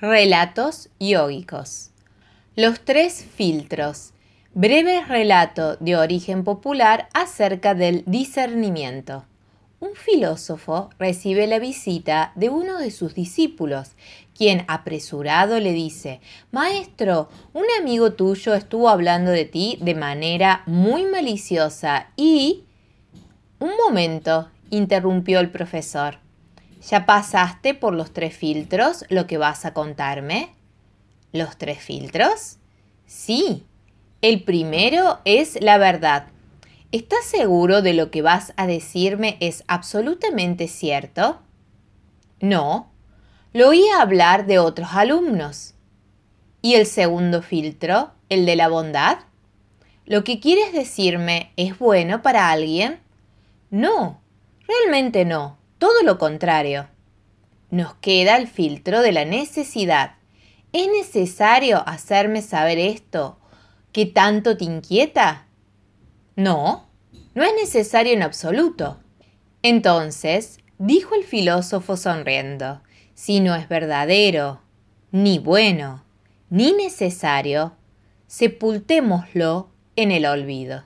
Relatos yógicos. Los tres filtros. Breve relato de origen popular acerca del discernimiento. Un filósofo recibe la visita de uno de sus discípulos, quien apresurado le dice, Maestro, un amigo tuyo estuvo hablando de ti de manera muy maliciosa y... Un momento, interrumpió el profesor. ¿Ya pasaste por los tres filtros lo que vas a contarme? ¿Los tres filtros? Sí. El primero es la verdad. ¿Estás seguro de lo que vas a decirme es absolutamente cierto? No. Lo oí hablar de otros alumnos. ¿Y el segundo filtro, el de la bondad? ¿Lo que quieres decirme es bueno para alguien? No, realmente no todo lo contrario. Nos queda el filtro de la necesidad. ¿Es necesario hacerme saber esto que tanto te inquieta? No, no es necesario en absoluto. Entonces, dijo el filósofo sonriendo, si no es verdadero, ni bueno, ni necesario, sepultémoslo en el olvido.